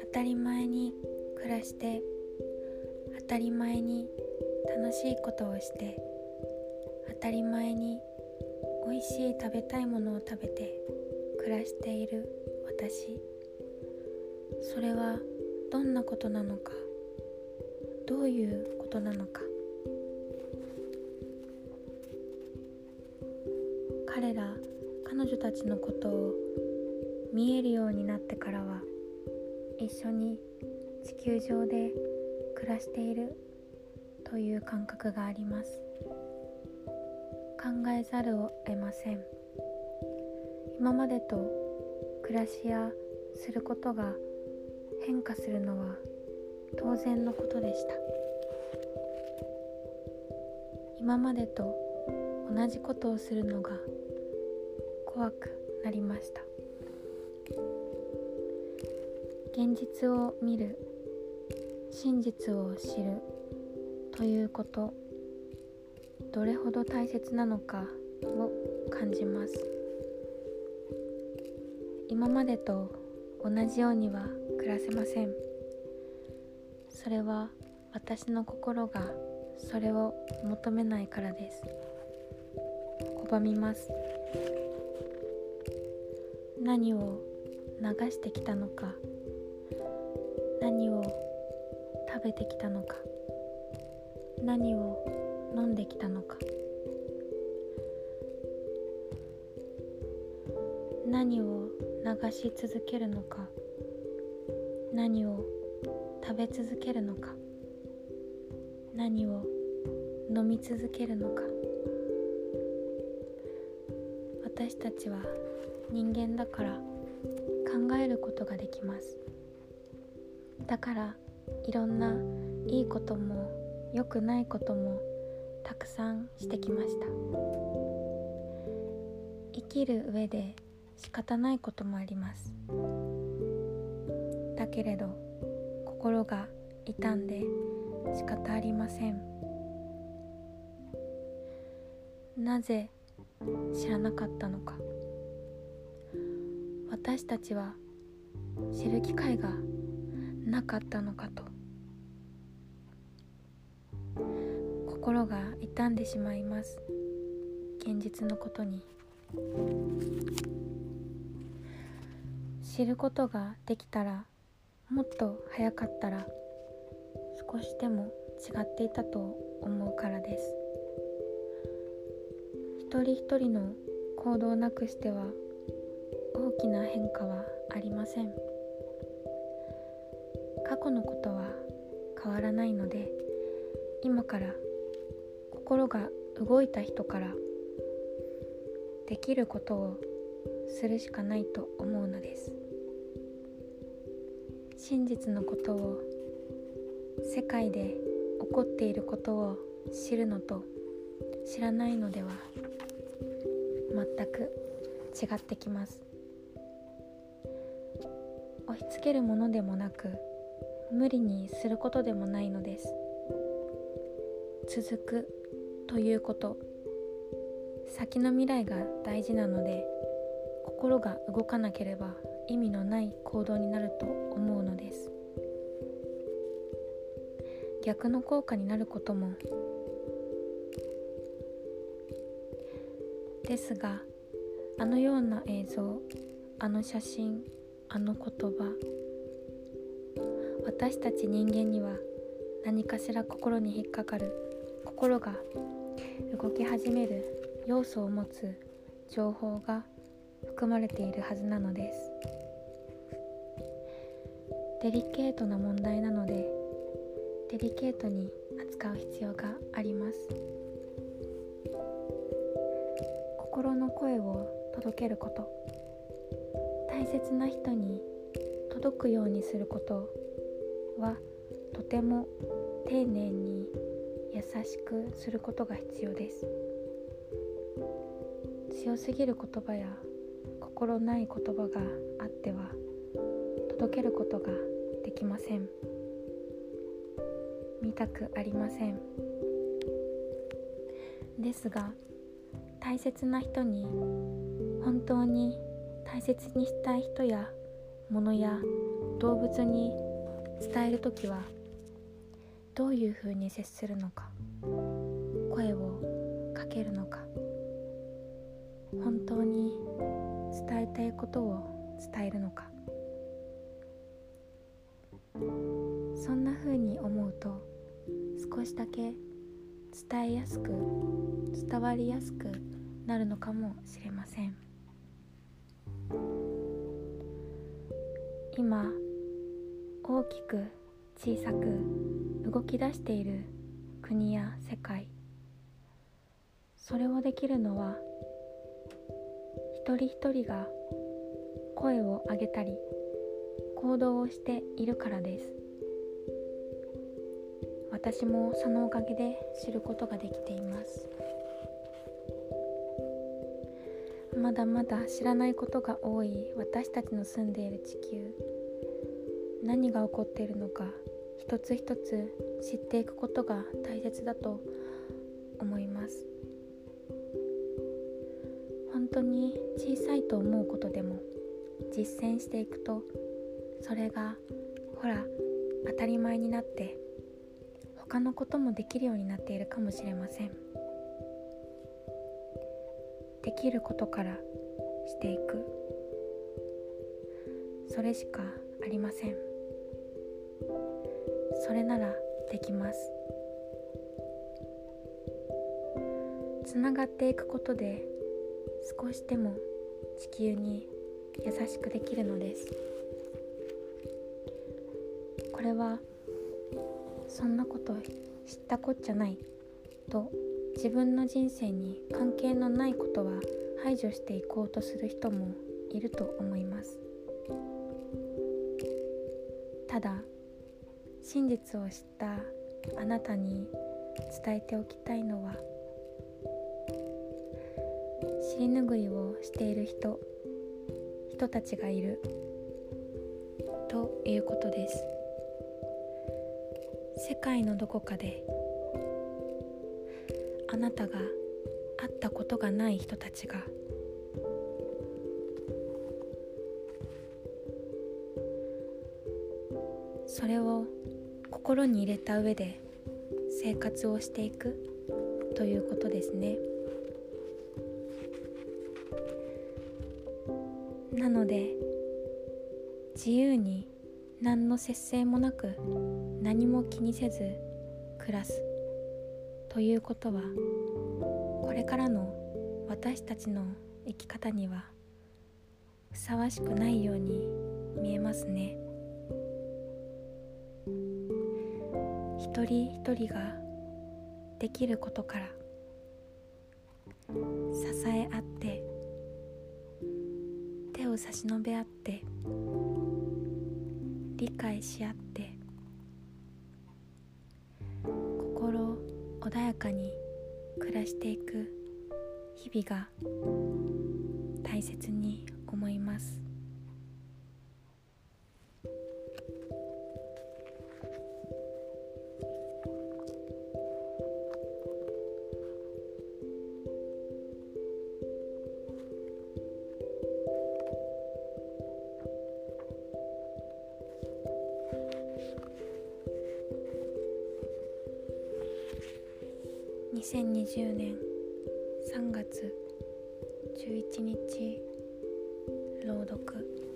当たり前に暮らして当たり前に楽しいことをして当たり前に美味しい食べたいものを食べて暮らしている私。それはどんなことなのかどういうことなのか。彼ら彼女たちのことを見えるようになってからは一緒に地球上で暮らしているという感覚があります。考えざるを得ません。今までと暮らしやすることが変化するのは当然のことでした。今までと同じことをするのが怖くなりました。現実を見る真実を知るということどれほど大切なのかを感じます。今までと同じようには暮らせません。それは私の心がそれを求めないからです。拒みます。何を流してきたのか。何を食べてきたのか。何を飲んできたのか。何を流し続けるのか。何を食べ続けるのか。何を飲み続けるのか。私たちは人間だから考えることができます。だからいろんないいことも良くないこともたくさんしてきました。生きる上で仕方ないこともあります。だけれど心が傷んで仕方ありません。なぜ知らなかったのか。私たちは知る機会がなかったのかと。心が傷んでしまいます。現実のことに。知ることができたらもっと早かったら少しでも違っていたと思うからです。一人一人の行動なくしては大きな変化はありません。過去のことは変わらないので今から心が動いた人からできることをするしかないと思うのです。真実のことを世界で起こっていることを知るのと知らないのでは全く違ってきます。押し付けるものでもなく無理にすることでもないのです。続くということ。先の未来が大事なので心が動かなければ意味のない行動になると思うのです。逆の効果になることもですがあのような映像あの写真あの言葉私たち人間には何かしら心に引っかかる心が動き始める要素を持つ情報が含まれているはずなのです。デリケートな問題なのでデリケートに扱う必要があります。心の声を届けること。大切な人に届くようにすることはとても丁寧に優しくすることが必要です。強すぎる言葉や心ない言葉があっては届けることができません。見たくありません。ですが大切な人に本当に大切にしたい人や物や動物に伝える時はどういうふうに接するのか声をかけるのか本当に伝えたいことを伝えるのか。そんなふうに思うと少しだけ伝えやすく伝わりやすくなるのかもしれません。今大きく小さく動き出している国や世界。それをできるのは一人一人が声を上げたり行動をしているからです。私もそのおかげで知ることができています。まだまだ知らないことが多い。私たちの住んでいる地球。何が起こっているのか。一つ一つ知っていくことが大切だと思います。本当に小さいと思うことでも実践していくとそれがほら当たり前になって他のこともできるようになっているかもしれません。できることからしていく。それしかありません。それならできます。つながっていくことで少しでも地球に優しくできるのです。これはそんなこと知ったこっちゃないと自分の人生に関係のないことは排除していこうとする人もいると思います。ただ真実を知ったあなたに伝えておきたいのは尻拭いをしている人人たちがいるということです。世界のどこかであなたが会ったことがない人たちが。それを心に入れた上で生活をしていくということですね。なので自由に何の節制もなく何も気にせず暮らす。ということはこれからの私たちの生き方にはふさわしくないように見えますね。一人一人ができることから支え合って手を差し伸べ合って理解し合って穏やかに暮らしていく日々が大切に思います。2020年3月11日朗読。